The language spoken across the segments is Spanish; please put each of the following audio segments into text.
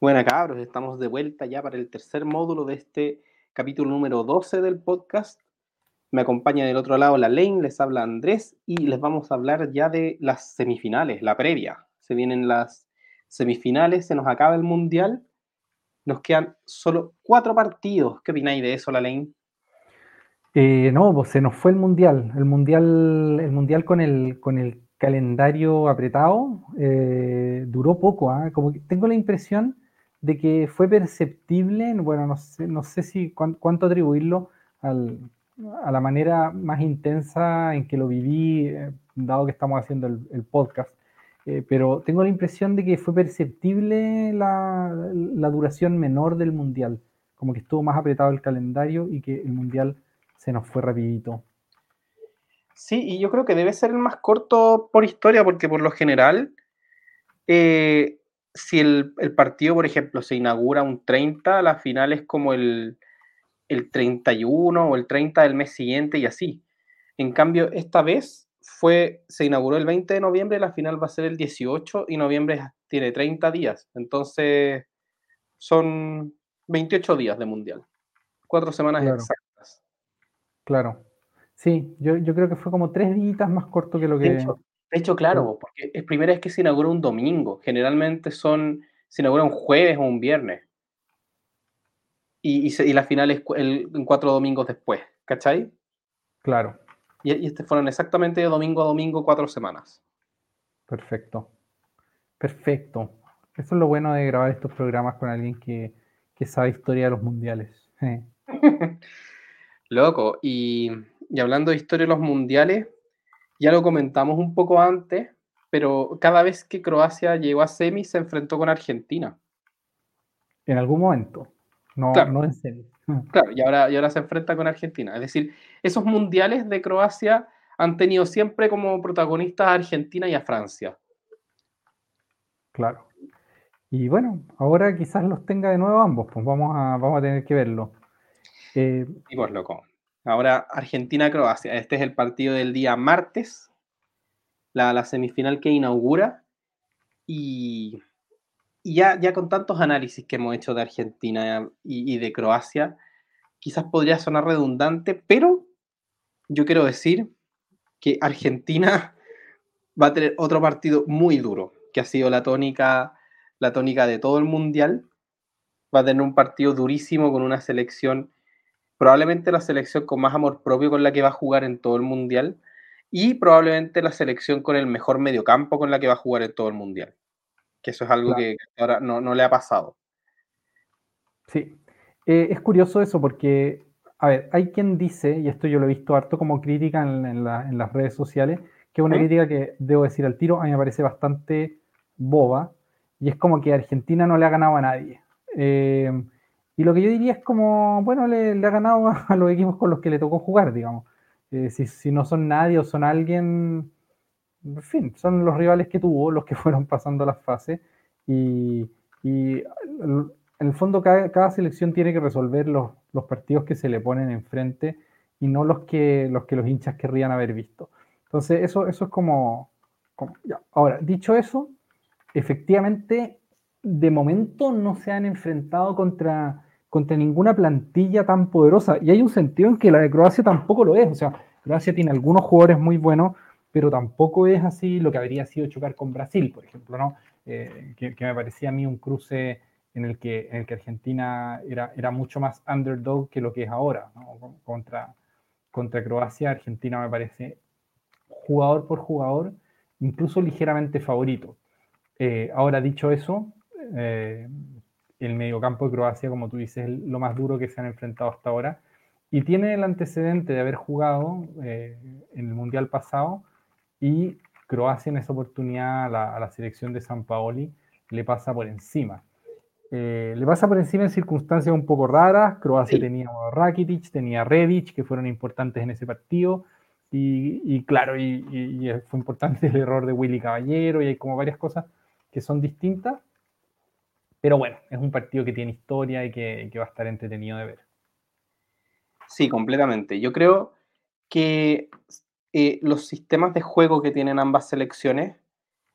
Bueno, cabros, estamos de vuelta ya para el tercer módulo de este capítulo número 12 del podcast. Me acompaña del otro lado la Lane, les habla Andrés y les vamos a hablar ya de las semifinales, la previa. Se vienen las semifinales, se nos acaba el mundial, nos quedan solo cuatro partidos. ¿Qué opináis de eso, la Lane? Eh, no, pues se nos fue el mundial. El mundial, el mundial con el, con el calendario apretado eh, duró poco. ¿ah? Como que tengo la impresión de que fue perceptible, bueno, no sé, no sé si cuánto atribuirlo a la manera más intensa en que lo viví, eh, dado que estamos haciendo el, podcast. Eh, pero tengo la impresión de que fue perceptible la, duración menor del mundial, como que estuvo más apretado el calendario y que el mundial se nos fue rapidito. Sí, y yo creo que debe ser el más corto por historia, porque por lo general eh, si el, partido, por ejemplo, se inaugura un 30, la final es como el, el 31 o el 30 del mes siguiente y así. En cambio, esta vez fue, se inauguró el 20 de noviembre, la final va a ser el 18 y noviembre tiene 30 días. Entonces, son 28 días de mundial. Cuatro semanas exactas. Claro. Sí, yo, creo que fue como tres días más corto que lo que... De hecho, claro, porque es primera vez que se inaugura un domingo. Generalmente son, se inaugura un jueves o un viernes. Y, y, la final es en cuatro domingos después, ¿cachai? Claro. Y, y este fueron exactamente de domingo a domingo cuatro semanas. Perfecto. Perfecto. Eso es lo bueno de grabar estos programas con alguien que, que sabe historia de los mundiales. Loco, y, y hablando de historia de los mundiales, ya lo comentamos un poco antes, pero cada vez que Croacia llegó a semi se enfrentó con Argentina. En algún momento, no, no en semi. Claro, y ahora, y ahora se enfrenta con Argentina. Es decir, esos mundiales de Croacia han tenido siempre como protagonistas a Argentina y a Francia. Claro. Y bueno, ahora quizás los tenga de nuevo ambos, pues vamos a, vamos a tener que verlo. Eh, y pues loco. Ahora Argentina-Croacia. Este es el partido del día martes, la, semifinal que inaugura. Y, ya, ya con tantos análisis que hemos hecho de Argentina y, de Croacia, quizás podría sonar redundante, pero yo quiero decir que Argentina va a tener otro partido muy duro, que ha sido la tónica, la tónica de todo el mundial. Va a tener un partido durísimo con una selección probablemente la selección con más amor propio con la que va a jugar en todo el mundial y probablemente la selección con el mejor mediocampo con la que va a jugar en todo el mundial. Que eso es algo que ahora no, le ha pasado. Sí, eh, es curioso eso porque, a ver, hay quien dice, y esto yo lo he visto harto como crítica en, las redes sociales, que es una crítica que debo decir al tiro, a mí me parece bastante boba, y es como que Argentina no le ha ganado a nadie. Eh, y lo que yo diría es como, bueno, le, ha ganado a, los equipos con los que le tocó jugar, digamos. Eh, si, no son nadie o son alguien, en fin, son los rivales que tuvo, los que fueron pasando las fases. Y, en el fondo cada, selección tiene que resolver los, partidos que se le ponen enfrente y no los que los, que los hinchas querrían haber visto. Entonces, eso, eso es como... Ahora, dicho eso, efectivamente, de momento no se han enfrentado contra contra ninguna plantilla tan poderosa. Y hay un sentido en que la de Croacia tampoco lo es. O sea, Croacia tiene algunos jugadores muy buenos, pero tampoco es así lo que habría sido chocar con Brasil, por ejemplo, ¿no? Eh, que, me parecía a mí un cruce en el que, en el que Argentina era, era mucho más underdog que lo que es ahora. Contra, contra Croacia, Argentina me parece jugador por jugador, incluso ligeramente favorito. Eh, ahora, dicho eso, eh, el mediocampo de Croacia, como tú dices, es lo más duro que se han enfrentado hasta ahora. Y tiene el antecedente de haber jugado eh, en el Mundial pasado y Croacia en esa oportunidad a la, selección de San Paoli le pasa por encima. Eh, le pasa por encima en circunstancias un poco raras. Croacia tenía a Rakitic, tenía a Rebic, que fueron importantes en ese partido. Y, claro, y, fue importante el error de Willy Caballero y hay como varias cosas que son distintas. Pero bueno, es un partido que tiene historia y que, va a estar entretenido de ver. Sí, completamente. Yo creo que eh, los sistemas de juego que tienen ambas selecciones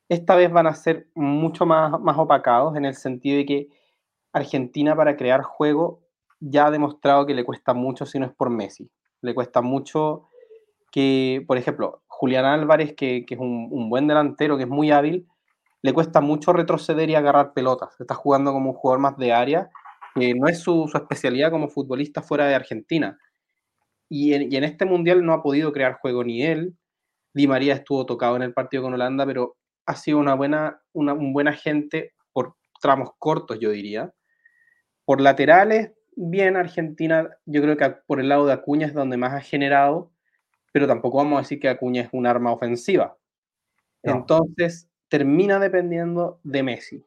esta vez van a ser mucho más, más opacados en el sentido de que Argentina para crear juego ya ha demostrado que le cuesta mucho si no es por Messi. Le cuesta mucho que, por ejemplo, Julián Álvarez, que, es un, buen delantero, que es muy hábil, le cuesta mucho retroceder y agarrar pelotas. Está jugando como un jugador más de área, que no es su, especialidad como futbolista fuera de Argentina. Y en, este mundial no ha podido crear juego ni él. Di María estuvo tocado en el partido con Holanda, pero ha sido una buena, una, un buen agente por tramos cortos, yo diría. Por laterales, bien, Argentina, yo creo que por el lado de Acuña es donde más ha generado, pero tampoco vamos a decir que Acuña es un arma ofensiva. Entonces, termina dependiendo de Messi,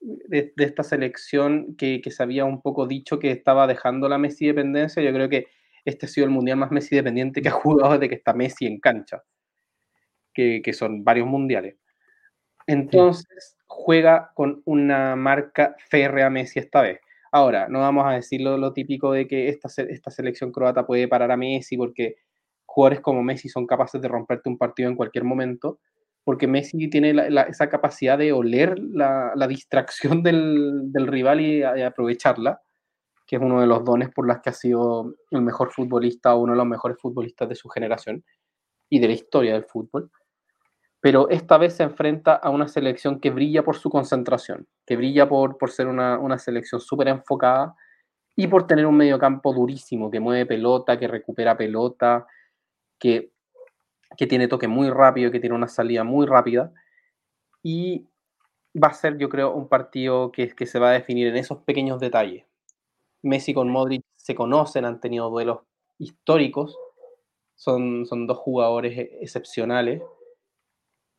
de, esta selección que, se había un poco dicho que estaba dejando la Messi dependencia. Yo creo que este ha sido el mundial más Messi dependiente que ha jugado desde que está Messi en cancha, que, son varios mundiales. Entonces, juega con una marca férrea Messi esta vez. Ahora, no vamos a decir lo, típico de que esta, esta selección croata puede parar a Messi porque jugadores como Messi son capaces de romperte un partido en cualquier momento, porque Messi tiene esa capacidad de oler la, distracción del, rival y, aprovecharla, que es uno de los dones por los que ha sido el mejor futbolista o uno de los mejores futbolistas de su generación y de la historia del fútbol. Pero esta vez se enfrenta a una selección que brilla por su concentración, que brilla por, por ser una, una selección súper enfocada y por tener un mediocampo durísimo, que mueve pelota, que recupera pelota, que, que tiene toque muy rápido, que tiene una salida muy rápida. Y va a ser, yo creo, un partido que, que se va a definir en esos pequeños detalles. Messi con Modric se conocen, han tenido duelos históricos, son, son dos jugadores excepcionales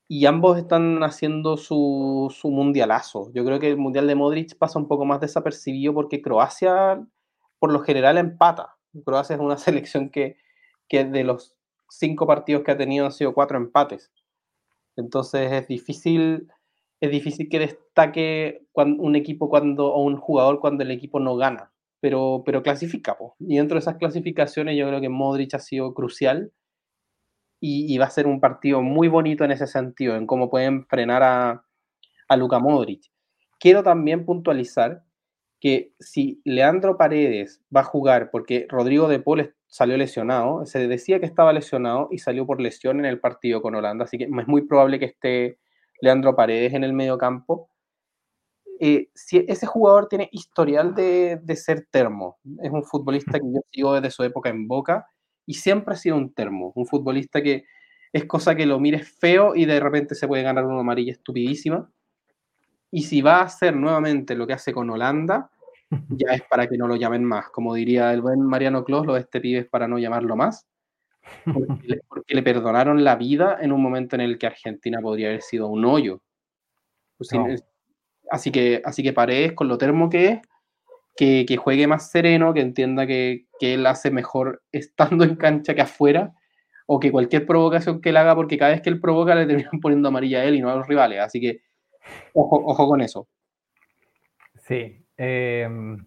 y ambos están haciendo su, su, mundialazo. Yo creo que el mundial de Modric pasa un poco más desapercibido porque Croacia, por lo general, empata. Croacia es una selección que, que de los cinco partidos que ha tenido han sido cuatro empates. Entonces es difícil, es difícil que destaque un equipo cuando, o un jugador cuando el equipo no gana, pero, pero clasifica. Y dentro de esas clasificaciones yo creo que Modric ha sido crucial y, va a ser un partido muy bonito en ese sentido, en cómo pueden frenar a, a Luka Modric. Quiero también puntualizar que si Leandro Paredes va a jugar, porque Rodrigo de Paul salió lesionado, se decía que estaba lesionado y salió por lesión en el partido con Holanda, así que es muy probable que esté Leandro Paredes en el medio campo. Eh, si ese jugador tiene historial de, de, ser termo, es un futbolista que yo sigo desde su época en Boca y siempre ha sido un termo, un futbolista que es cosa que lo mires feo y de repente se puede ganar una amarilla estupidísima. Y si va a hacer nuevamente lo que hace con Holanda, ya es para que no lo llamen más. Como diría el buen Mariano Clos, lo de este pibe es para no llamarlo más. Porque le, perdonaron la vida en un momento en el que Argentina podría haber sido un hoyo. Pues así, que, así que Paredes, con lo termo que es, que, juegue más sereno, que entienda que, él hace mejor estando en cancha que afuera, o que cualquier provocación que él haga, porque cada vez que él provoca le terminan poniendo amarilla a él y no a los rivales. Así que ojo, ojo con eso. Sí. Em,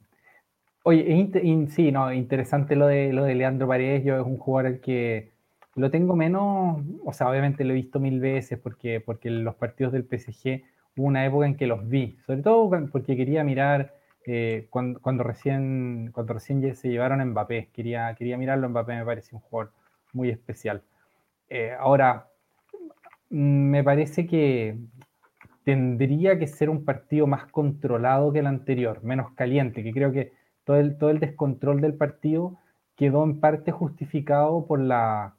oye, sí, no, interesante lo de, lo de Leandro Paredes. Yo es un jugador al que lo tengo menos, o sea, obviamente lo he visto mil veces porque, porque los partidos del PSG hubo una época en que los vi, sobre todo porque quería mirar eh, cuando, recién, cuando recién se llevaron a Mbappé. Quería, quería mirarlo, Mbappé me parece un jugador muy especial. Eh, ahora, me parece que tendría que ser un partido más controlado que el anterior, menos caliente, que creo que todo el, todo el descontrol del partido quedó en parte justificado por la,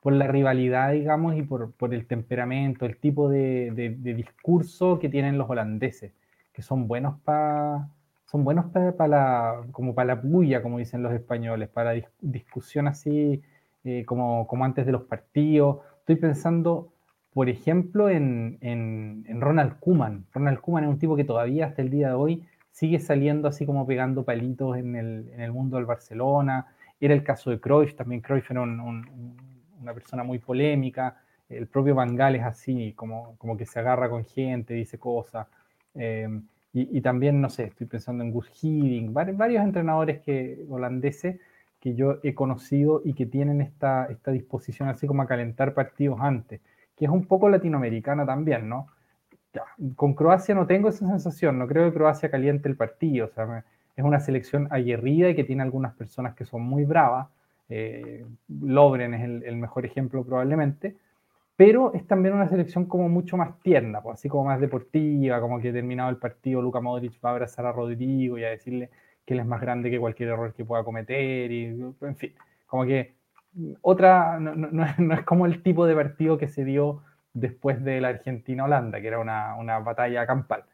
por la rivalidad, digamos, y por, por el temperamento, el tipo de, de discurso que tienen los holandeses, que son buenos para son buenos para, la, como para la bulla, como dicen los españoles, para discusión así eh, como, como antes de los partidos. Estoy pensando, por ejemplo, en, en, Ronald Kuman. Ronald Kuman es un tipo que todavía hasta el día de hoy sigue saliendo así como pegando palitos en el, en el mundo del Barcelona. Era el caso de Cruyff, también Cruyff era una persona muy polémica. El propio Van Gaal es así, como, como que se agarra con gente, dice cosas. Eh, y, también, no sé, estoy pensando en Gus Hiddink, varios, entrenadores que, holandeses que yo he conocido y que tienen esta, esta disposición así como a calentar partidos antes, que es un poco latinoamericana también, ¿no? con Croacia no tengo esa sensación, no creo que Croacia caliente el partido, o sea, es una selección aguerrida y que tiene algunas personas que son muy bravas, eh, Lobren es el, mejor ejemplo probablemente, pero es también una selección como mucho más tierna, pues, así como más deportiva, como que terminado el partido Luka Modric va a abrazar a Rodrigo y a decirle que él es más grande que cualquier error que pueda cometer, y en fin, como que otra, no, es, como el tipo de partido que se dio después de la Argentina-Holanda, que era una, una batalla campal.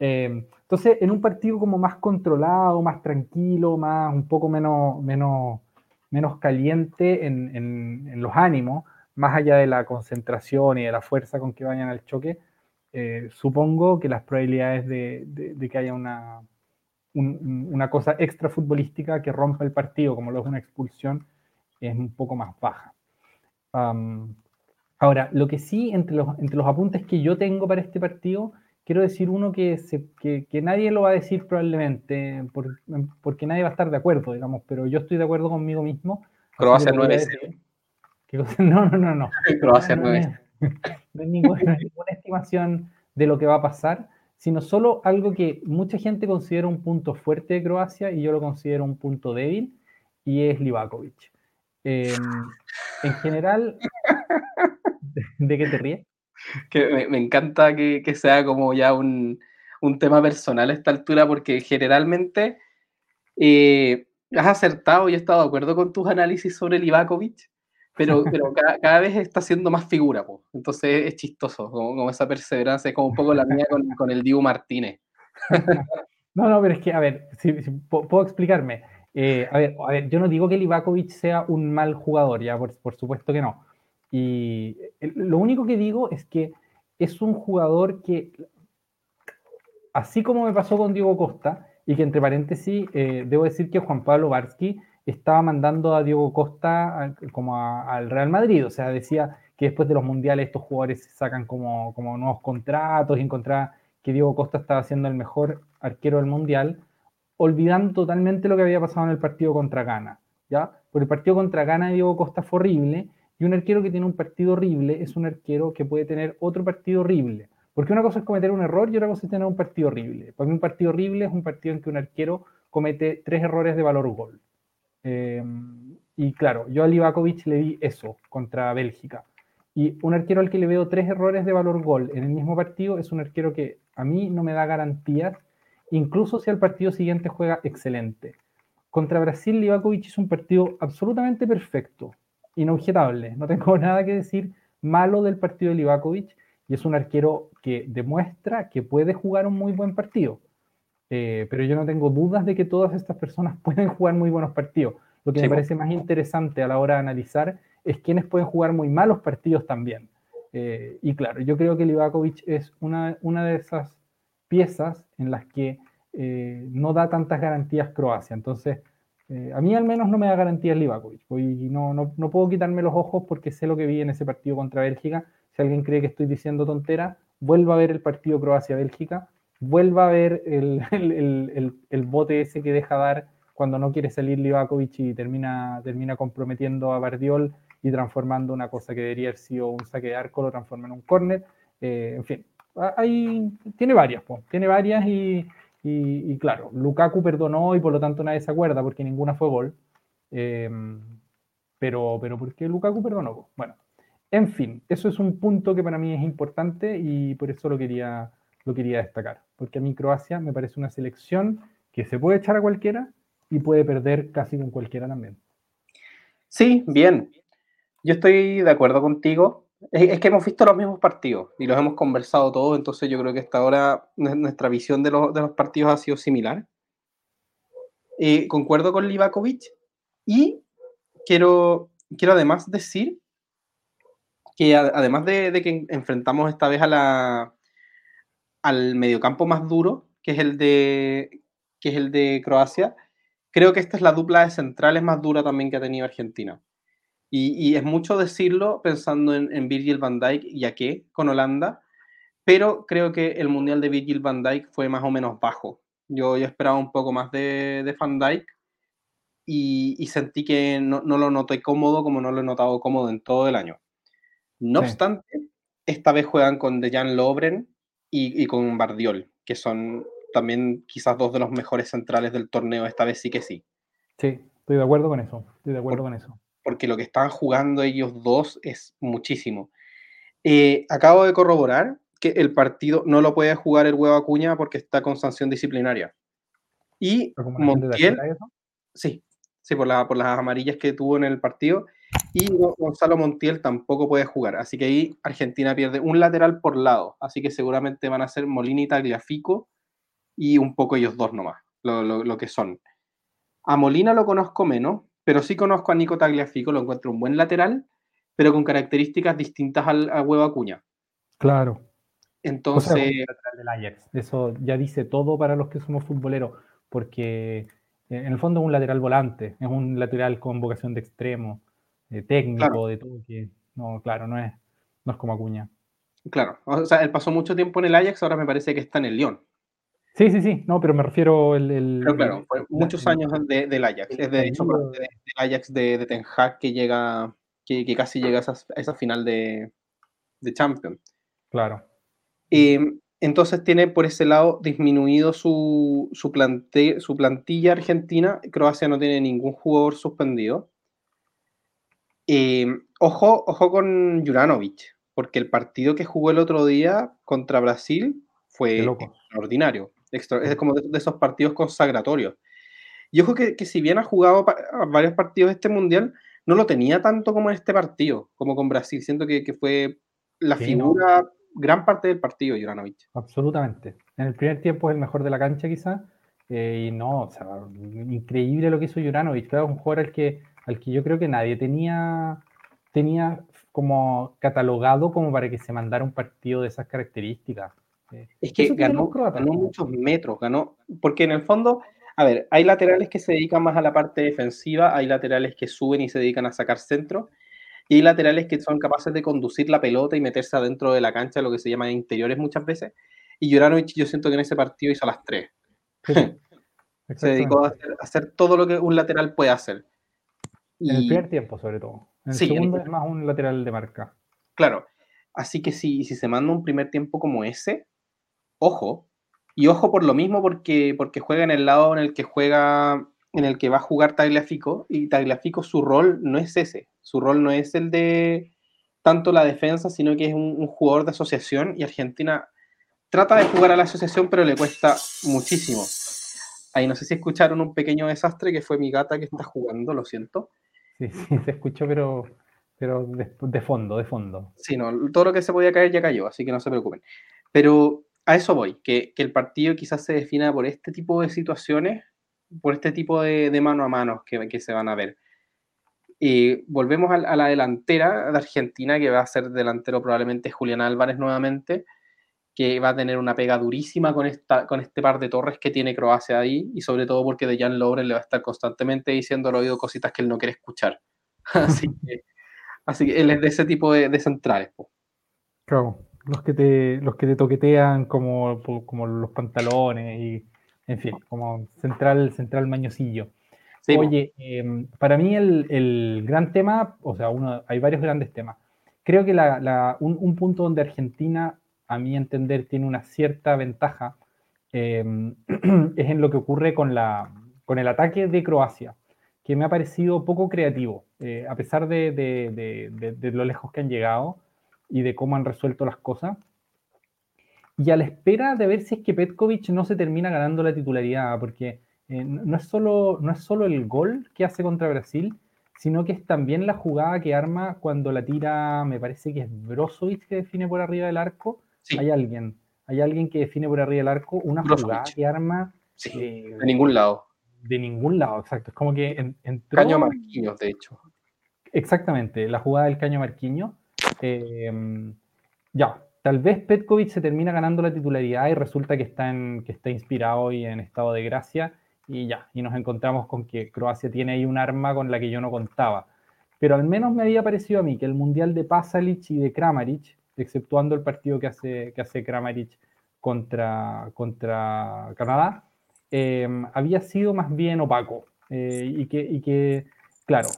Eh, entonces, en un partido como más controlado, más tranquilo, más un poco menos, menos, menos caliente en, en, los ánimos, más allá de la concentración y de la fuerza con que vayan al choque, eh, supongo que las probabilidades de, de que haya una, una cosa extra futbolística que rompa el partido, como lo es una expulsión, es un poco más baja. ahora, lo que sí, entre los, entre los apuntes que yo tengo para este partido, quiero decir uno que, se, que, que, nadie lo va a decir probablemente, porque nadie va a estar de acuerdo, digamos, pero yo estoy de acuerdo conmigo mismo. Croacia 9 No, no, no, no. Croacia 9 no, hay ninguna estimación de lo que va a pasar sino solo algo que mucha gente considera un punto fuerte de Croacia y yo lo considero un punto débil, y es Livakovic. Em, en general, ¿de, qué te ríes? Que me, encanta que, sea como ya un, tema personal a esta altura, porque generalmente eh, has acertado y he estado de acuerdo con tus análisis sobre Livakovic, pero, pero cada, vez está siendo más figura, entonces es chistoso, como, esa perseverancia, es como un poco la mía con, el Dibu Martínez. no, no, pero es que, a ver, si, puedo explicarme. Eh, a, ver, a ver, yo no digo que Livakovic sea un mal jugador, ya, por, por supuesto que no. Y lo único que digo es que es un jugador que, así como me pasó con Diego Costa, y que entre paréntesis, eh, debo decir que Juan Pablo Varsky estaba mandando a Diego Costa como al Real Madrid, o sea, decía que después de los mundiales estos jugadores sacan como, como nuevos contratos y encontraba que Diego Costa estaba siendo el mejor arquero del mundial, olvidando totalmente lo que había pasado en el partido contra Ghana, ¿ya? Porque el partido contra Ghana Diego Costa fue horrible y un arquero que tiene un partido horrible es un arquero que puede tener otro partido horrible. Porque una cosa es cometer un error y otra cosa es tener un partido horrible. Para mí un partido horrible es un partido en que un arquero comete tres errores de valor gol. Em, y claro, yo a Livakovic le di eso contra Bélgica. Y un arquero al que le veo tres errores de valor gol en el mismo partido es un arquero que a mí no me da garantías, incluso si al partido siguiente juega excelente. Contra Brasil, Livakovic es un partido absolutamente perfecto, inobjetable. No tengo nada que decir malo del partido de Livakovic y es un arquero que demuestra que puede jugar un muy buen partido. Eh, pero yo no tengo dudas de que todas estas personas pueden jugar muy buenos partidos. Lo que me parece más interesante a la hora de analizar es quienes pueden jugar muy malos partidos también. Eh, y claro, yo creo que Livakovic es una, una de esas piezas en las que eh, no da tantas garantías Croacia. Entonces, a mí al menos no me da garantías Livakovic. Y no, no, no, puedo quitarme los ojos porque sé lo que vi en ese partido contra Bélgica. Si alguien cree que estoy diciendo tontera, vuelva a ver el partido Croacia-Bélgica vuelva a ver el, el, el, bote ese que deja dar cuando no quiere salir Livakovic y termina, termina comprometiendo a Bardiol y transformando una cosa que debería haber sido un saque de arco, lo transforma en un córner. Eh, en fin, hay, tiene varias, tiene varias y, y, claro, Lukaku perdonó y por lo tanto nadie se acuerda porque ninguna fue gol. Em, pero, pero ¿por qué Lukaku perdonó? Bueno, en fin, eso es un punto que para mí es importante y por eso lo quería, lo quería destacar, porque a mí Croacia me parece una selección que se puede echar a cualquiera y puede perder casi con cualquiera también. Sí, bien. Yo estoy de acuerdo contigo. Es, que hemos visto los mismos partidos y los hemos conversado todos, entonces yo creo que hasta ahora nuestra visión de, los, partidos ha sido similar. Eh, concuerdo con Livakovic y quiero, quiero además decir que además de que enfrentamos esta vez a la, al mediocampo más duro, que es el de, que es el de Croacia, creo que esta es la dupla de centrales más dura también que ha tenido Argentina. Y, es mucho decirlo pensando en, Virgil van Dijk y a qué con Holanda, pero creo que el Mundial de Virgil van Dijk fue más o menos bajo. Yo, yo esperaba un poco más de, de Van Dijk y, sentí que no, no, lo noté cómodo como no lo he notado cómodo en todo el año. No obstante, esta vez juegan con Dejan Lobren, y, con Bardiol, que son también quizás dos de los mejores centrales del torneo, esta vez sí que sí. Sí, estoy de acuerdo con eso, estoy de acuerdo con eso. Porque lo que están jugando ellos dos es muchísimo. Eh, acabo de corroborar que el partido no lo puede jugar el huevo Acuña porque está con sanción disciplinaria. Y Montiel, sí, sí, por, la, por las amarillas que tuvo en el partido. Y Gonzalo Montiel tampoco puede jugar. Así que ahí Argentina pierde un lateral por lado. Así que seguramente van a ser Molina y Tagliafico y un poco ellos dos nomás, lo, lo, que son. A Molina lo conozco menos, pero sí conozco a Nico Tagliafico, lo encuentro un buen lateral, pero con características distintas al, a Huevo Acuña. Claro. Entonces. Eso ya dice todo para los que somos futboleros, porque eh, en el fondo es un lateral volante, es un lateral con vocación de extremo técnico, de todo, que no, claro, no es, no es como Acuña. Claro, o sea, él pasó mucho tiempo en el Ajax, ahora me parece que está en el Lyon. Sí, sí, sí, no, pero me refiero el... el pero claro, fue muchos años del Ajax, es de hecho del Ajax de, de, Ten Hag que llega, que, que casi llega a esa, esa final de, de Champions. Claro. Eh, entonces tiene por ese lado disminuido su, su, plante, su plantilla argentina. Croacia no tiene ningún jugador suspendido. Ojo, ojo con Juranovic, porque el partido que jugó el otro día contra Brasil fue extraordinario. Es como de, esos partidos consagratorios. Y ojo que, si bien ha jugado varios partidos este mundial, no lo tenía tanto como en este partido, como con Brasil. Siento que, fue la figura, gran parte del partido, Juranovic. Absolutamente. En el primer tiempo es el mejor de la cancha, quizás. Eh, y no, o sea, increíble lo que hizo Juranovic. Claro, un jugador al que al que yo creo que nadie tenía, tenía como catalogado como para que se mandara un partido de esas características. Es que ganó, ganó muchos metros, ganó, porque en el fondo, a ver, hay laterales que se dedican más a la parte defensiva, hay laterales que suben y se dedican a sacar centro, y hay laterales que son capaces de conducir la pelota y meterse adentro de la cancha, lo que se llama interiores muchas veces. Y Juranovic yo siento que en ese partido hizo las tres. se dedicó a hacer, todo lo que un lateral puede hacer. En el primer tiempo, sobre todo. En el segundo es más un lateral de marca. Claro. Así que si, si se manda un primer tiempo como ese, ojo. Y ojo por lo mismo, porque, porque juega en el lado en el que juega, en el que va a jugar Tagliafico. Y Tagliafico, su rol no es ese. Su rol no es el de tanto la defensa, sino que es un, un jugador de asociación. Y Argentina trata de jugar a la asociación, pero le cuesta muchísimo. Ahí no sé si escucharon un pequeño desastre que fue mi gata que está jugando, lo siento. Sí, sí, se escuchó, pero, pero de, fondo, de fondo. Sí, no, todo lo que se podía caer ya cayó, así que no se preocupen. Pero a eso voy, que, el partido quizás se defina por este tipo de situaciones, por este tipo de, mano a mano que, se van a ver. Y volvemos a, la delantera de Argentina, que va a ser delantero probablemente Julián Álvarez nuevamente que va a tener una pega durísima con, este par de torres que tiene Croacia ahí, y sobre todo porque Dejan Lovren le va a estar constantemente diciendo al oído cositas que él no quiere escuchar. así, que, él es de ese tipo de, centrales. Claro, los que te, los que te toquetean como, como los pantalones y, en fin, como central, central mañosillo. Oye, em, para mí el, el, gran tema, o sea, uno, hay varios grandes temas. Creo que la, la, un, un punto donde Argentina a mi entender, tiene una cierta ventaja, em, es en lo que ocurre con, la, con el ataque de Croacia, que me ha parecido poco creativo, eh, a pesar de, de, lo lejos que han llegado y de cómo han resuelto las cosas. Y a la espera de ver si es que Petkovic no se termina ganando la titularidad, porque eh, no, es solo, no es solo el gol que hace contra Brasil, sino que es también la jugada que arma cuando la tira, me parece que es Brozovic que define por arriba del arco, hay alguien, hay alguien que define por arriba del arco una jugada que arma. de ningún lado. De ningún lado, exacto. Es como que entró. Caño Marquiño, de hecho. Exactamente, la jugada del Caño Marquiño. Em, ya, tal vez Petkovic se termina ganando la titularidad y resulta que está, en, que está inspirado y en estado de gracia. Y ya, y nos encontramos con que Croacia tiene ahí un arma con la que yo no contaba. Pero al menos me había parecido a mí que el Mundial de Pasalic y de Kramaric exceptuando el partido que hace, que hace Kramaric contra, contra Canadá, em, había sido más bien opaco. Eh, y, que, y, que, claro,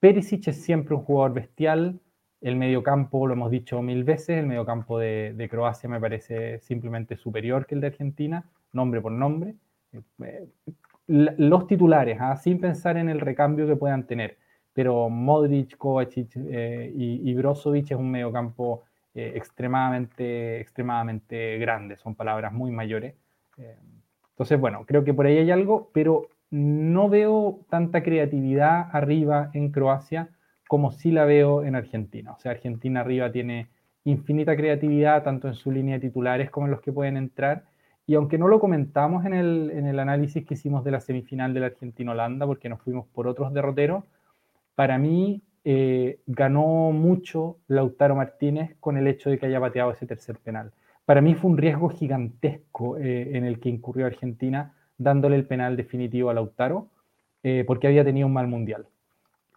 Perisic es siempre un jugador bestial, El mediocampo, lo hemos dicho mil veces, el mediocampo de, de Croacia me parece simplemente superior que el de Argentina, nombre por nombre. Eh, los titulares, ¿ah? sin pensar en el recambio que puedan tener. Pero Modric, Kovacic eh, y, y, Brozovic es un mediocampo eh, extremadamente, extremadamente grande, son palabras muy mayores. entonces, bueno, creo que por ahí hay algo, pero no veo tanta creatividad arriba en Croacia como sí la veo en Argentina. O sea, Argentina arriba tiene infinita creatividad, tanto en su línea de titulares como en los que pueden entrar. Y aunque no lo comentamos en el, análisis que hicimos de la semifinal de la Argentina-Holanda, porque nos fuimos por otros derroteros, para mí eh, ganó mucho Lautaro Martínez con el hecho de que haya bateado ese tercer penal. Para mí fue un riesgo gigantesco eh, en el que incurrió Argentina dándole el penal definitivo a Lautaro, eh, porque había tenido un mal mundial.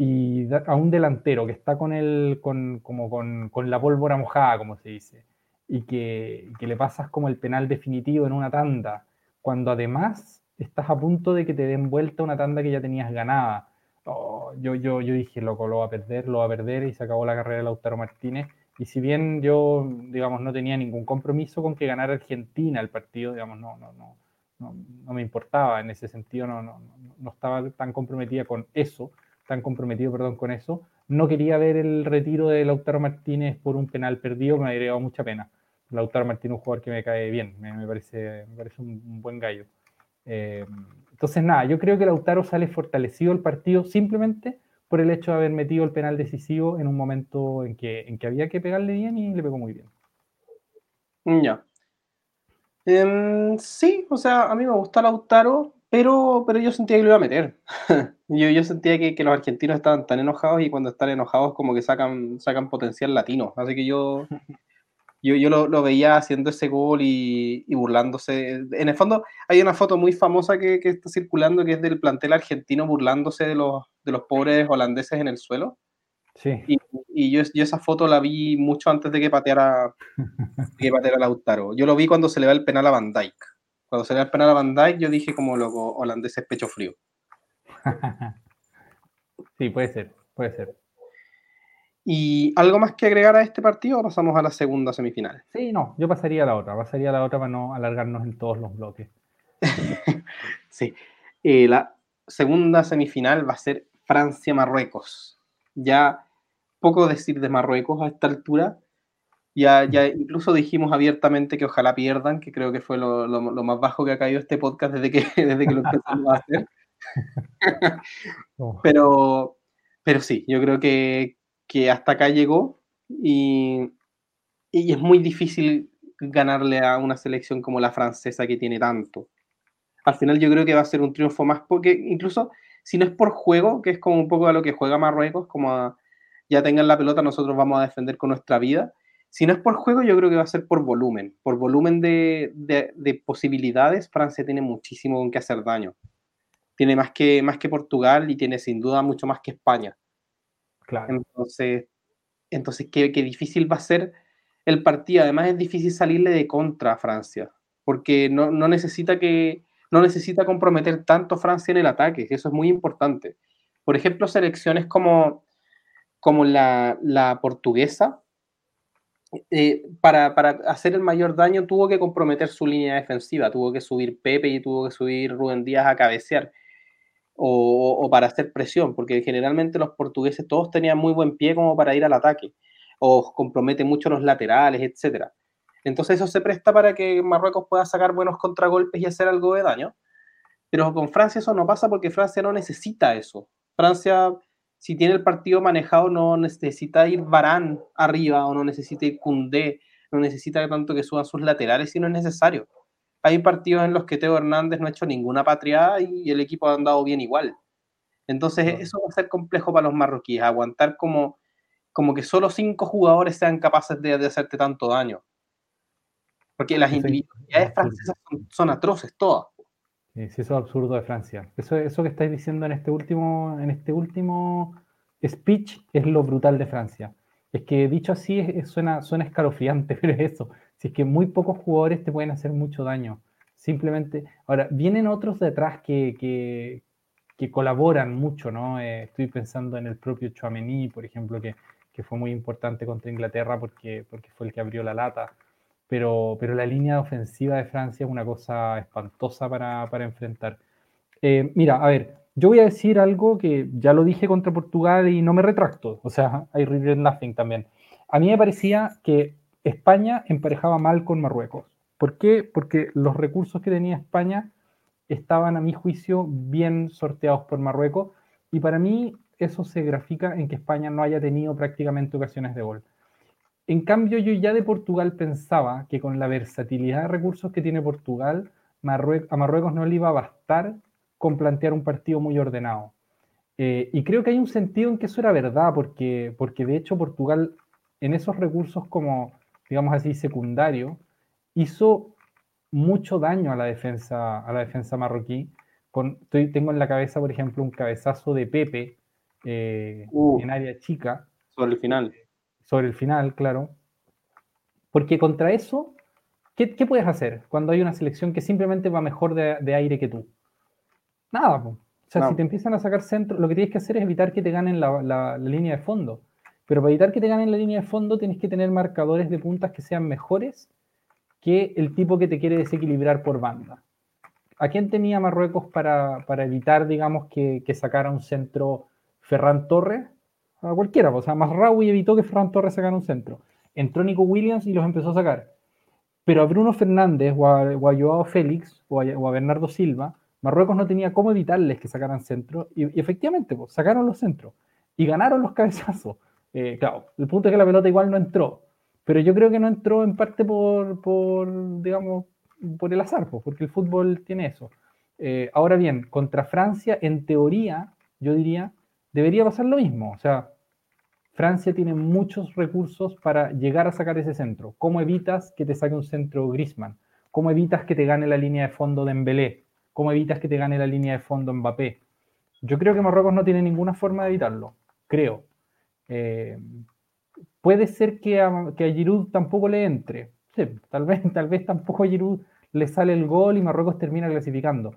Y a un delantero que está con, el, con, como con, con la pólvora mojada, como se dice, y que, que, le pasas como el penal definitivo en una tanda, cuando además estás a punto de que te den vuelta una tanda que ya tenías ganada. Oh, yo, yo, yo dije, loco, lo va a perder, lo va a perder, y se acabó la carrera de Lautaro Martínez. Y si bien yo, digamos, no tenía ningún compromiso con que ganara Argentina el partido, digamos, no, no, no, no, me importaba en ese sentido, no, no, no estaba tan comprometida con eso, tan comprometido, perdón, con eso. No quería ver el retiro de Lautaro Martínez por un penal perdido, me habría dado mucha pena. Lautaro Martínez es un jugador que me cae bien, me, parece, me parece un, buen gallo. Eh, entonces, nada, yo creo que Lautaro sale fortalecido el partido simplemente por el hecho de haber metido el penal decisivo en un momento en que, en que había que pegarle bien y le pegó muy bien. Ya. Em, sí, o sea, a mí me gusta Lautaro, pero, pero yo sentía que lo iba a meter. yo, yo sentía que, que, los argentinos estaban tan enojados y cuando están enojados como que sacan, sacan potencial latino. Así que yo, yo, yo lo, lo, veía haciendo ese gol y, y, burlándose. En el fondo hay una foto muy famosa que, que, está circulando que es del plantel argentino burlándose de los, de los pobres holandeses en el suelo. Sí. Y, y yo, yo, esa foto la vi mucho antes de que pateara, de que pateara Lautaro. Yo lo vi cuando se le va el penal a Van Dijk. Cuando va el penal a Van Dijk, yo dije como loco, holandeses pecho frío. sí, puede ser, puede ser. ¿Y algo más que agregar a este partido o pasamos a la segunda semifinal? Sí, no, yo pasaría a la otra, pasaría a la otra para no alargarnos en todos los bloques. sí, eh, la segunda semifinal va a ser Francia-Marruecos. Ya poco decir de Marruecos a esta altura. Ya, ya incluso dijimos abiertamente que ojalá pierdan, que creo que fue lo, lo, lo más bajo que ha caído este podcast desde que, desde que lo empezamos a hacer. Oh. pero, pero sí, yo creo que, que hasta acá llegó y, y, es muy difícil ganarle a una selección como la francesa que tiene tanto. Al final yo creo que va a ser un triunfo más porque incluso si no es por juego, que es como un poco a lo que juega Marruecos, como a, ya tengan la pelota, nosotros vamos a defender con nuestra vida. Si no es por juego, yo creo que va a ser por volumen. Por volumen de, de, de posibilidades, Francia tiene muchísimo con que hacer daño. Tiene más que, más que Portugal y tiene sin duda mucho más que España. Claro. Entonces, entonces qué, qué difícil va a ser el partido. Además, es difícil salirle de contra a Francia, porque no, no, necesita que, no necesita comprometer tanto Francia en el ataque, eso es muy importante. Por ejemplo, selecciones como como la, la portuguesa, eh, para, hacer el mayor daño tuvo que comprometer su línea defensiva, tuvo que subir Pepe y tuvo que subir Rubén Díaz a cabecear o, o, para hacer presión, porque generalmente los portugueses todos tenían muy buen pie como para ir al ataque o compromete mucho los laterales, etc. Entonces eso se presta para que Marruecos pueda sacar buenos contragolpes y hacer algo de daño, pero con Francia eso no pasa porque Francia no necesita eso. Francia si tiene el partido manejado, no necesita ir Barán arriba o no necesita ir Cundé, no necesita tanto que suban sus laterales si no es necesario. Hay partidos en los que Teo Hernández no ha hecho ninguna patriada y el equipo ha andado bien igual. Entonces, eso va a ser complejo para los marroquíes, aguantar como, como que solo cinco jugadores sean capaces de, de hacerte tanto daño. Porque las individualidades francesas son, son atroces todas. Sí, eso es absurdo de Francia. Eso, eso que estáis diciendo en este último, en este último speech es lo brutal de Francia. Es que dicho así es, suena, suena escalofriante, pero es eso. Si es que muy pocos jugadores te pueden hacer mucho daño. Simplemente. Ahora, vienen otros detrás que, que, que colaboran mucho, ¿no? Eh, estoy pensando en el propio Chouameni, por ejemplo, que, que fue muy importante contra Inglaterra porque, porque fue el que abrió la lata. Pero, pero la línea ofensiva de Francia es una cosa espantosa para, para enfrentar. Eh, mira, a ver, yo voy a decir algo que ya lo dije contra Portugal y no me retracto. O sea, hay regret nothing también. A mí me parecía que España emparejaba mal con Marruecos. ¿Por qué? Porque los recursos que tenía España estaban, a mi juicio, bien sorteados por Marruecos. Y para mí eso se grafica en que España no haya tenido prácticamente ocasiones de gol. En cambio, yo ya de Portugal pensaba que con la versatilidad de recursos que tiene Portugal, a Marruecos no le iba a bastar con plantear un partido muy ordenado. Eh, y creo que hay un sentido en que eso era verdad, porque, porque de hecho Portugal en esos recursos como, digamos así, secundario, hizo mucho daño a la defensa, a la defensa marroquí. Con, estoy, tengo en la cabeza, por ejemplo, un cabezazo de Pepe eh, uh. en área chica. Sobre el final. Sobre el final, claro. Porque contra eso, ¿qué, qué puedes hacer cuando hay una selección que simplemente va mejor de, de aire que tú? Nada, o sea, si te empiezan a sacar centro, lo que tienes que hacer es evitar que te ganen la, línea de fondo. Pero para evitar que te ganen la línea de fondo, tienes que tener marcadores de puntas que sean mejores que el tipo que te quiere desequilibrar por banda. ¿A quién tenía Marruecos para, evitar, digamos, que, sacara un centro Ferran Torres? A cualquiera, o sea, Masraoui evitó que Ferran Torres sacara un centro. Entró Nico Williams y los empezó a sacar. Pero a Bruno Fernández o a, Joao Félix o a Bernardo Silva Marruecos no tenía cómo evitarles que sacaran centro y, efectivamente pues, sacaron los centros y ganaron los cabezazos. Eh, claro, el punto es que la pelota igual no entró, pero yo creo que no entró en parte por, por digamos, por el azar, pues, porque el fútbol tiene eso. Eh, ahora bien, contra Francia, en teoría, yo diría, debería pasar lo mismo. O sea, Francia tiene muchos recursos para llegar a sacar ese centro. ¿Cómo evitas que te saque un centro Grisman? ¿Cómo evitas que te gane la línea de fondo de Embelé? ¿Cómo evitas que te gane la línea de fondo Mbappé? Yo creo que Marruecos no tiene ninguna forma de evitarlo, creo. Eh, puede ser que a, Giroud tampoco le entre. Sí, tal vez, tal vez tampoco a Giroud le sale el gol y Marruecos termina clasificando.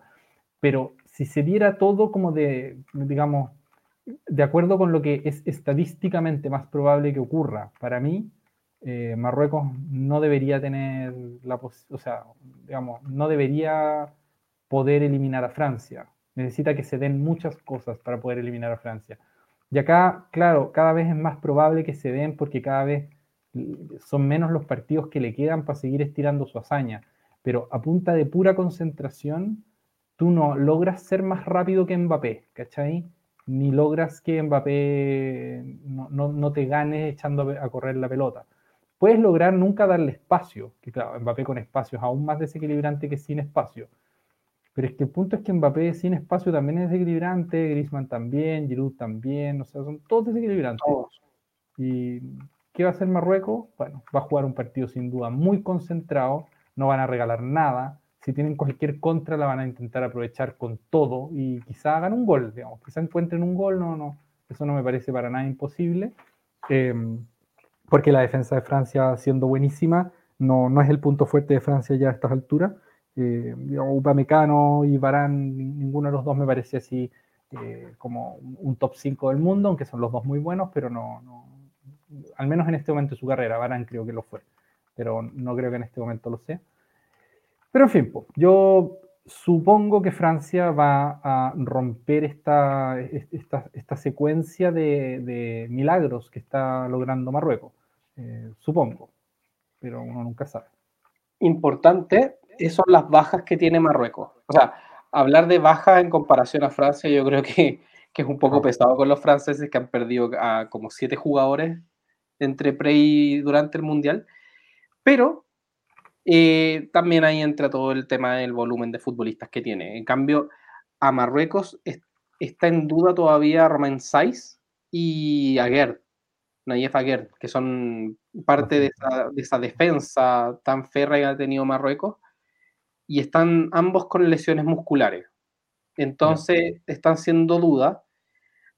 Pero si se diera todo como de, digamos, de acuerdo con lo que es estadísticamente más probable que ocurra, para mí, eh, Marruecos no debería tener la posibilidad, o sea, digamos, no debería poder eliminar a Francia. Necesita que se den muchas cosas para poder eliminar a Francia. Y acá, claro, cada vez es más probable que se den porque cada vez son menos los partidos que le quedan para seguir estirando su hazaña. Pero a punta de pura concentración, tú no logras ser más rápido que Mbappé, ¿cachai? Ni logras que Mbappé no, no te gane echando a correr la pelota. Puedes lograr nunca darle espacio, que claro, Mbappé con espacio es aún más desequilibrante que sin espacio pero es que el punto es que Mbappé sin espacio también es desequilibrante, Griezmann también, Giroud también, o sea, son todos desequilibrantes. ¿Y qué va a hacer Marruecos? Bueno, va a jugar un partido sin duda muy concentrado, no van a regalar nada, si tienen cualquier contra la van a intentar aprovechar con todo y quizá hagan un gol, digamos, quizá encuentren un gol, no, no, eso no me parece para nada imposible, em, porque la defensa de Francia, siendo buenísima, no, no es el punto fuerte de Francia ya a estas alturas eh, Upamecano y Barán, ninguno de los dos me parece así eh, como un top 5 del mundo, aunque son los dos muy buenos, pero no, no, al menos en este momento de su carrera, Barán creo que lo fue, pero no creo que en este momento lo sea. Pero en fin, yo supongo que Francia va a romper esta, esta, esta secuencia de, de, milagros que está logrando Marruecos. Eh, supongo, pero uno nunca sabe. Importante son las bajas que tiene Marruecos. O sea, hablar de bajas en comparación a Francia, yo creo que, es un poco pesado con los franceses que han perdido a como siete jugadores entre pre y durante el Mundial. Pero eh, también ahí entra todo el tema del volumen de futbolistas que tiene. En cambio, a Marruecos está en duda todavía Romain Saiz y Aguerd, Nayef Aguerd, que son parte de esa, de esa defensa tan férrea que ha tenido Marruecos y están ambos con lesiones musculares. Entonces están siendo dudas.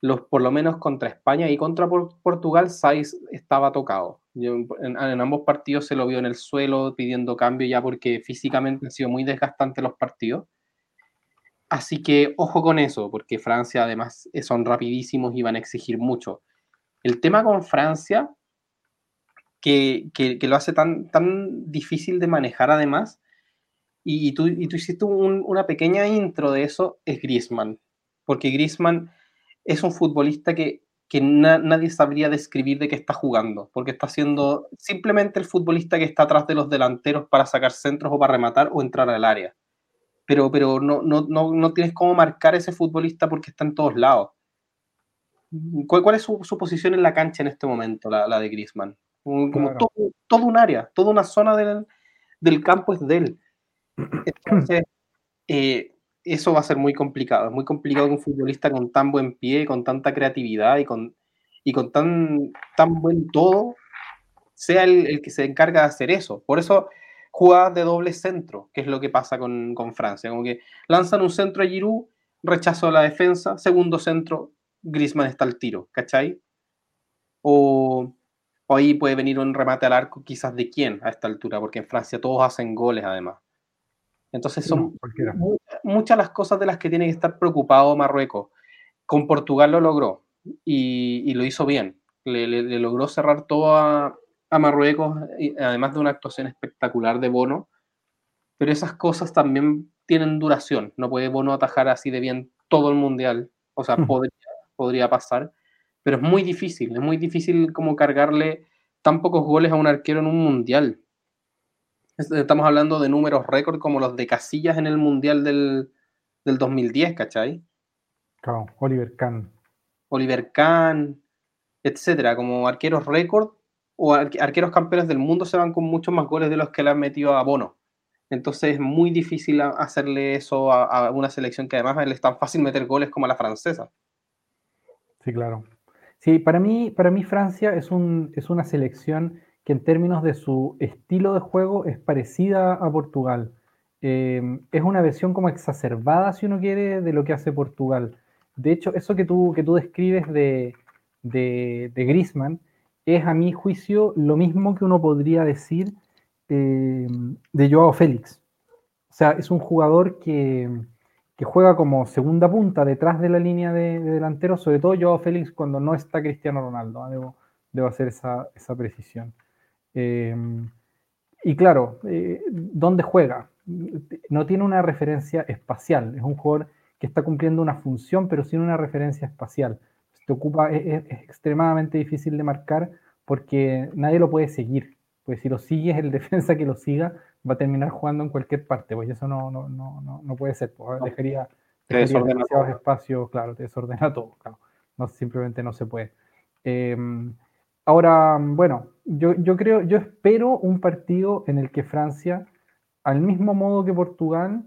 Los, por lo menos contra España y contra Portugal, Saiz estaba tocado. En, ambos partidos se lo vio en el suelo pidiendo cambio ya porque físicamente han sido muy desgastantes los partidos. Así que ojo con eso, porque Francia además son rapidísimos y van a exigir mucho. El tema con Francia, que, lo hace tan, tan difícil de manejar además, y, tú, y tú hiciste una pequeña intro de eso, es Griezmann. Porque Griezmann es un futbolista que, nadie sabría describir de qué está jugando, porque está siendo simplemente el futbolista que está atrás de los delanteros para sacar centros o para rematar o entrar al área. Pero, pero no, no, no, tienes cómo marcar ese futbolista porque está en todos lados. ¿Cuál, es su, posición en la cancha en este momento, la, de Griezmann? Como todo, un área, toda una zona del, del campo es de él. Entonces, eh, eso va a ser muy complicado. Es muy complicado que un futbolista con tan buen pie, con tanta creatividad y con, y con tan, tan buen todo sea el, que se encarga de hacer eso. Por eso jugadas de doble centro, que es lo que pasa con, Francia. Como que lanzan un centro a Giroud, rechazo a la defensa, segundo centro, Griezmann está al tiro, ¿cachai? O, o ahí puede venir un remate al arco, quizás de quién a esta altura, porque en Francia todos hacen goles además. Entonces son muchas las cosas de las que tiene que estar preocupado Marruecos. Con Portugal lo logró y, lo hizo bien. Le, logró cerrar todo a, Marruecos, además de una actuación espectacular de Bono. Pero esas cosas también tienen duración. No puede Bono atajar así de bien todo el mundial. O sea, podría, podría pasar. Pero es muy difícil. Es muy difícil como cargarle tan pocos goles a un arquero en un mundial. Estamos hablando de números récord como los de Casillas en el Mundial del, 2010, ¿cachai? Claro, Oliver Kahn. Oliver Kahn, etcétera, como arqueros récord o arqueros campeones del mundo se van con muchos más goles de los que le han metido a Bono. Entonces es muy difícil hacerle eso a, una selección que además es tan fácil meter goles como a la francesa. Sí, claro. Sí, para mí, para mí Francia es, un, es una selección que en términos de su estilo de juego es parecida a Portugal. Eh, es una versión como exacerbada, si uno quiere, de lo que hace Portugal. De hecho, eso que tú, que tú describes de, de, de Griezmann es, a mi juicio, lo mismo que uno podría decir eh, de Joao Félix. O sea, es un jugador que, que, juega como segunda punta detrás de la línea de, delantero, sobre todo Joao Félix cuando no está Cristiano Ronaldo. Debo, debo, hacer esa, esa precisión. Em, y claro, eh, ¿dónde juega? No tiene una referencia espacial, es un jugador que está cumpliendo una función, pero sin una referencia espacial. Te ocupa, es, extremadamente difícil de marcar porque nadie lo puede seguir. Pues si lo sigues, el defensa que lo siga va a terminar jugando en cualquier parte, pues eso no, no, no, no puede ser. Pues, dejaría, demasiados espacios, claro, te desordena todo. Claro. No, simplemente no se puede. Em, Ahora, bueno, yo, creo, yo espero un partido en el que Francia, al mismo modo que Portugal,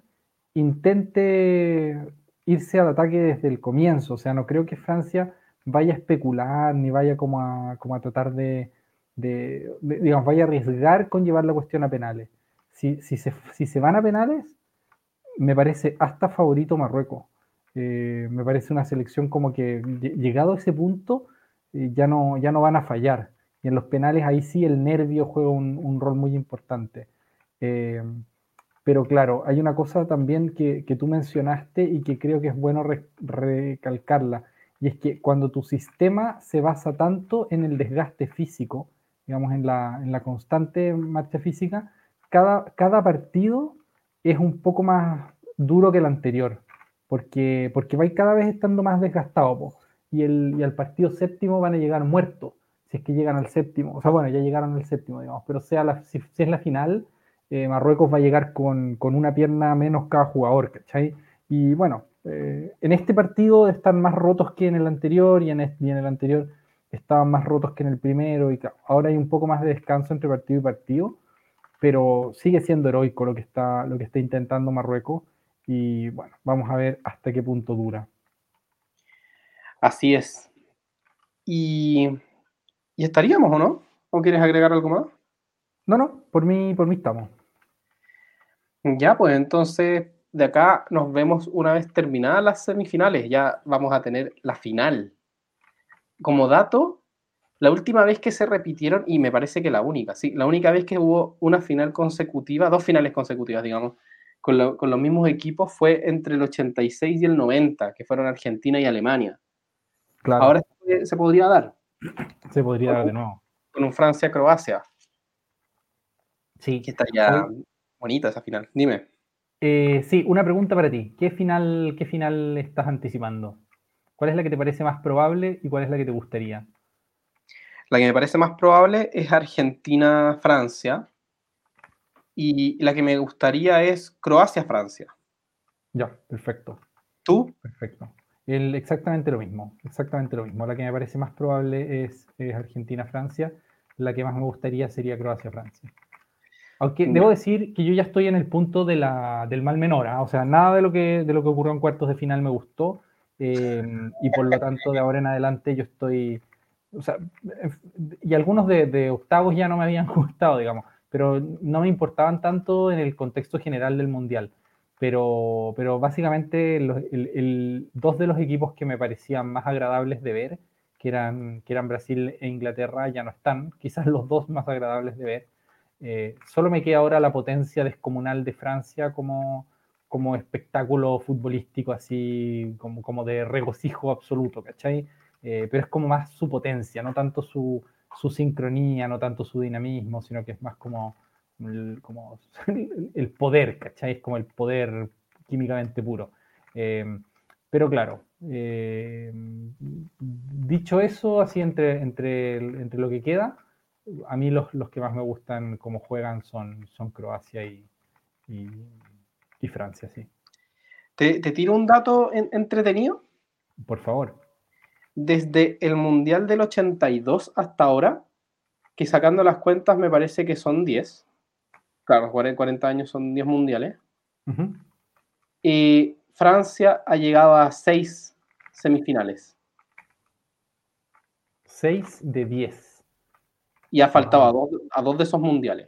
intente irse al ataque desde el comienzo. O sea, no creo que Francia vaya a especular ni vaya como a, como a tratar de, digamos, vaya a arriesgar con llevar la cuestión a penales. Si, se, van a penales, me parece hasta favorito Marruecos. Eh, me parece una selección como que llegado a ese punto ya, no, ya no van a fallar. Y en los penales ahí sí el nervio juega un, rol muy importante. Eh, pero claro, hay una cosa también que, tú mencionaste y que creo que es bueno recalcarla, y es que cuando tu sistema se basa tanto en el desgaste físico, digamos, en la, en la constante marcha física, cada, cada, partido es un poco más duro que el anterior, porque, porque va cada vez estando más desgastado y, el, y al partido séptimo van a llegar muertos, si es que llegan al séptimo. O sea, bueno, ya llegaron al séptimo, digamos, pero sea si, es la final, eh, Marruecos va a llegar con, con, una pierna menos cada jugador, ¿cachai? Y bueno, eh, en este partido están más rotos que en el anterior y en, y en el anterior estaban más rotos que en el primero y ahora hay un poco más de descanso entre partido y partido, pero sigue siendo heroico lo que está, lo que está intentando Marruecos y bueno, vamos a ver hasta qué punto dura. Así es. Y, estaríamos, ¿o no? ¿O quieres agregar algo más? No, no, por mí, por mí estamos. Ya, pues entonces de acá nos vemos una vez terminadas las semifinales. Ya vamos a tener la final. Como dato, la última vez que se repitieron, y me parece que la única, sí, la única vez que hubo una final consecutiva, dos finales consecutivas, digamos, con, los mismos equipos fue entre el 86 y el 90, que fueron Argentina y Alemania. Ahora se podría dar, Se podría dar de nuevo. Con un Francia-Croacia. Sí. Que estaría bonita esa final. Dime. Eh, sí, una pregunta para ti. ¿Qué final, ¿Qué final estás anticipando? ¿Cuál es la que te parece más probable y cuál es la que te gustaría? La que me parece más probable es Argentina-Francia. Y la que me gustaría es Croacia-Francia. Ya, perfecto. ¿Tú? Perfecto. El, exactamente lo mismo, exactamente lo mismo. La que me parece más probable es, Argentina-Francia. La que más me gustaría sería Croacia-Francia. Aunque debo decir que yo ya estoy en el punto de la, del mal menor, ¿ah? o sea, nada de lo, que, de lo que ocurrió en cuartos de final me gustó, eh, y por lo tanto de ahora en adelante yo estoy, o sea, y algunos de, de, octavos ya no me habían gustado, digamos, pero no me importaban tanto en el contexto general del Mundial pero, pero básicamente el, dos de los equipos que me parecían más agradables de ver, que eran, que eran Brasil e Inglaterra, ya no están, quizás los dos más agradables de ver. Eh, solo me queda ahora la potencia descomunal de Francia como, como espectáculo futbolístico, así como, como de regocijo absoluto, ¿cachai? Eh, pero es como más su potencia, no tanto su, su sincronía, no tanto su dinamismo, sino que es más como el, como el poder, ¿cachai? Es como el poder químicamente puro. Eh, pero claro, eh, dicho eso, así entre, entre, entre lo que queda, a mí los, los, que más me gustan como juegan son, son Croacia y, y, Francia, sí. ¿Te, ¿Te, tiro un dato entretenido? Por favor. Desde el Mundial del 82 hasta ahora, que sacando las cuentas me parece que son 10, Claro, 40 años son 10 mundiales. Y Francia ha llegado a 6 semifinales. 6 de 10. Y ha faltado a, dos, a, dos, de esos mundiales.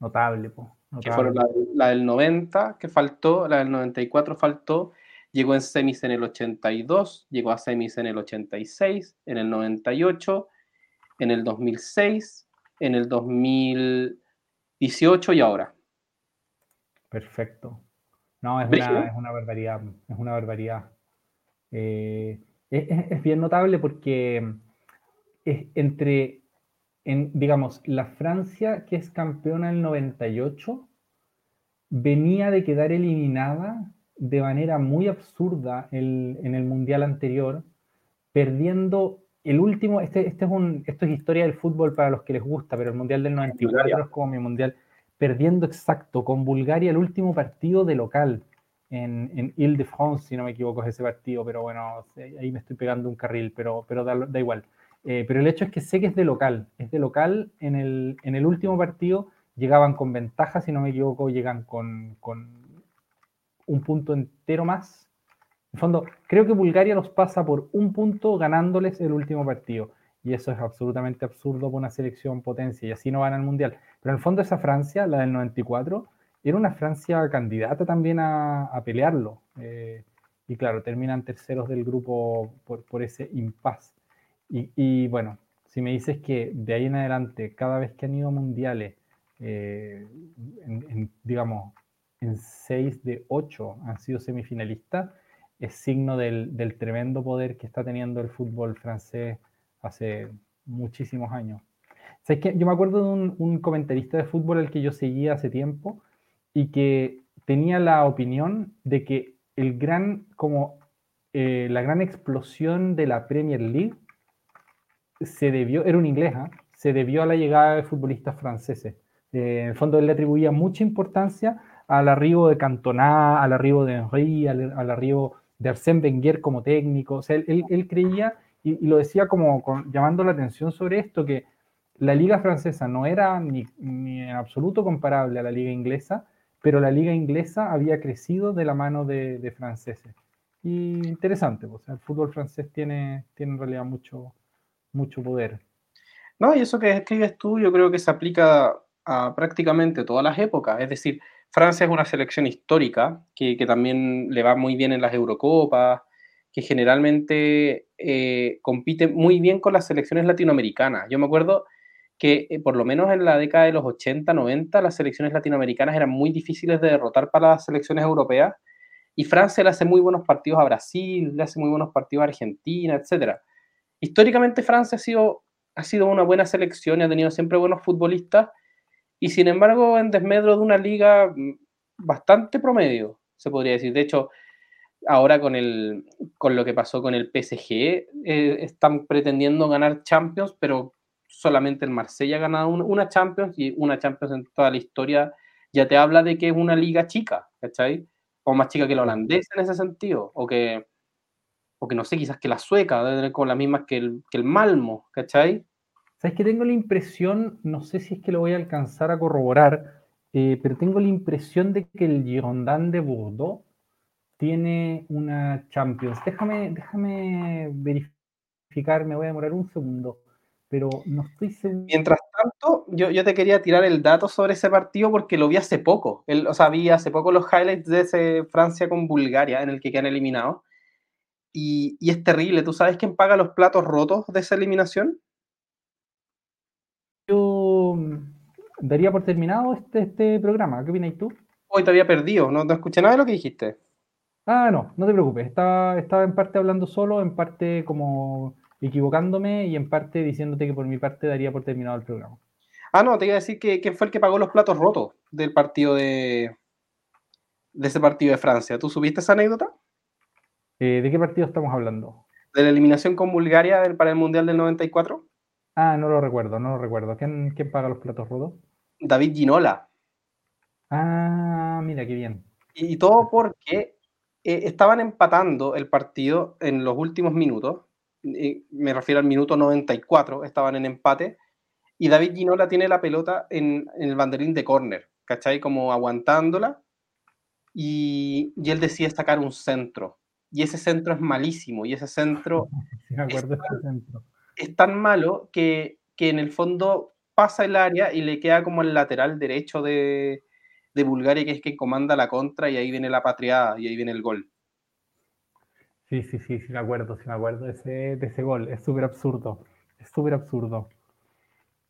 Notable, po. Que fueron la, la, del 90, que faltó, la del 94 faltó, llegó en semis en el 82, llegó a semis en el 86, en el 98, en el 2006, en el 2000 18 y ahora. Perfecto. No, es una, es una, barbaridad. Es una barbaridad. Eh, es, bien notable porque es entre, en, digamos, la Francia, que es campeona del 98, venía de quedar eliminada de manera muy absurda en el Mundial anterior, perdiendo el último, este, este es un, esto es historia del fútbol para los que les gusta, pero el Mundial del 94 es como mi Mundial, perdiendo exacto con Bulgaria el último partido de local en, en Ile-de-France, si no me equivoco es ese partido, pero bueno, ahí me estoy pegando un carril, pero, pero da, igual. Eh, pero el hecho es que sé que es de local, es de local, en el, en el último partido llegaban con ventaja, si no me equivoco, llegan con, con un punto entero más en fondo, creo que Bulgaria los pasa por un punto ganándoles el último partido. Y eso es absolutamente absurdo para una selección potencia. Y así no van al Mundial. Pero en el fondo esa Francia, la del 94, era una Francia candidata también a, pelearlo. Eh, y claro, terminan terceros del grupo por, ese impas. Y, bueno, si me dices que de ahí en adelante, cada vez que han ido mundiales, eh, digamos, en 6 de 8 han sido semifinalistas, es signo del, tremendo poder que está teniendo el fútbol francés hace muchísimos años. que yo me acuerdo de un, comentarista de fútbol al que yo seguía hace tiempo y que tenía la opinión de que el gran, como eh, la gran explosión de la Premier League se debió, era un inglés, ¿ah? se debió a la llegada de futbolistas franceses. Eh, en el fondo él le atribuía mucha importancia al arribo de Cantona, al arribo de Henry, al, al arribo de Arsène Wenger como técnico. O sea, él, creía, y, lo decía como llamando la atención sobre esto, que la liga francesa no era ni, en absoluto comparable a la liga inglesa, pero la liga inglesa había crecido de la mano de, franceses. Y interesante, pues, o sea, el fútbol francés tiene, tiene en realidad mucho, mucho poder. No, y eso que escribes tú, yo creo que se aplica a prácticamente todas las épocas. Es decir, Francia es una selección histórica que, también le va muy bien en las Eurocopas, que generalmente eh, compite muy bien con las selecciones latinoamericanas. Yo me acuerdo que eh, por lo menos en la década de los 80, 90, las selecciones latinoamericanas eran muy difíciles de derrotar para las selecciones europeas y Francia le hace muy buenos partidos a Brasil, le hace muy buenos partidos a Argentina, etc. históricamente Francia ha sido, ha sido una buena selección y ha tenido siempre buenos futbolistas, y sin embargo en desmedro de una liga mm, bastante promedio, se podría decir. De hecho, ahora con, el, con lo que pasó con el PSG, eh, están pretendiendo ganar Champions, pero solamente el Marsella ha ganado una Champions y una Champions en toda la historia ya te habla de que es una liga chica, ¿cachai? O más chica que la holandesa en ese sentido, o que, o que no sé, quizás que la sueca, con las mismas que el, que el Malmo, ¿cachai? Sabes que tengo la impresión, no sé si es que lo voy a alcanzar a corroborar, eh, pero tengo la impresión de que el Girondin de Bordeaux tiene una Champions. Déjame, déjame verificar, me voy a demorar un segundo, pero no estoy seguro. Mientras tanto, yo, yo te quería tirar el dato sobre ese partido porque lo vi hace poco. El, o sea, vi hace poco los highlights de ese Francia con Bulgaria, en el que quedan eliminados. Y, y es terrible. ¿Tú sabes quién paga los platos rotos de esa eliminación? Yo daría por terminado este, este programa. ¿Qué opinas tú? Hoy te había perdido, no, no escuché nada de lo que dijiste. Ah, no, no te preocupes. Estaba, estaba en parte hablando solo, en parte como equivocándome y en parte diciéndote que por mi parte daría por terminado el programa. Ah, no, te iba a decir que quién fue el que pagó los platos rotos del partido de, de ese partido de Francia. ¿Tú subiste esa anécdota? Eh, ¿De qué partido estamos hablando? ¿De la eliminación con Bulgaria para el Mundial del 94? Ah, no lo recuerdo, no lo recuerdo. ¿Quién, quién paga los platos rotos? David Ginola. Ah, mira, qué bien. Y, todo porque eh, estaban empatando el partido en los últimos minutos. me refiero al minuto 94, estaban en empate. Y David Ginola tiene la pelota en, el banderín de córner, ¿cachai? Como aguantándola. Y, y él decide sacar un centro. Y ese centro es malísimo. Y ese centro. Sí, me acuerdo de ese centro es tan malo que, en el fondo pasa el área y le queda como el lateral derecho de, Bulgaria, que es quien comanda la contra, y ahí viene la patriada y ahí viene el gol. Sí, sí, sí, sí me acuerdo, sí me acuerdo de ese, de ese gol. Es súper absurdo. Es súper absurdo.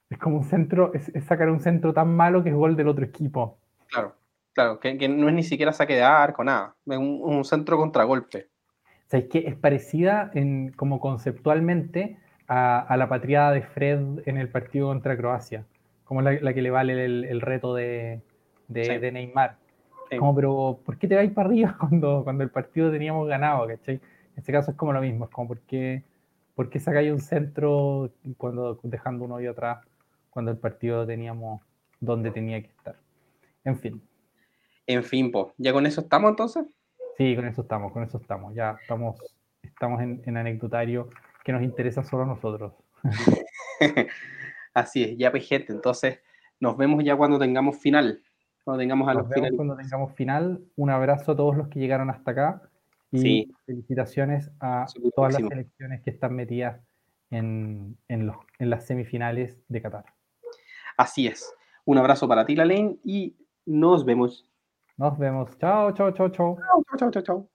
Es como un centro, es, sacar un centro tan malo que es gol del otro equipo. Claro, claro, que, no es ni siquiera saque de arco, nada. Es un, un centro contragolpe. O sea, es que es parecida en, como conceptualmente a, la patriada de Fred en el partido contra Croacia, como la, la que le vale el, reto de, de, Neymar. Como, pero ¿por qué te vais para arriba cuando, cuando el partido teníamos ganado? ¿cachai? En este caso es como lo mismo, es como ¿por qué, por qué sacáis un centro cuando dejando uno y atrás cuando el partido teníamos donde tenía que estar? En fin. En fin, pues, ¿ya con eso estamos entonces? Sí, con eso estamos, con eso estamos. Ya estamos, estamos en, en anecdotario que nos interesa solo a nosotros. Así es, ya pues gente, entonces nos vemos ya cuando tengamos final. Cuando tengamos a los Cuando tengamos final, un abrazo a todos los que llegaron hasta acá y felicitaciones a todas las selecciones que están metidas en, en, las semifinales de Qatar. Así es. Un abrazo para ti, Lalaine, y nos vemos. Nos vemos. Chao, chao, chao, chao. Chao, chao, chao, chao.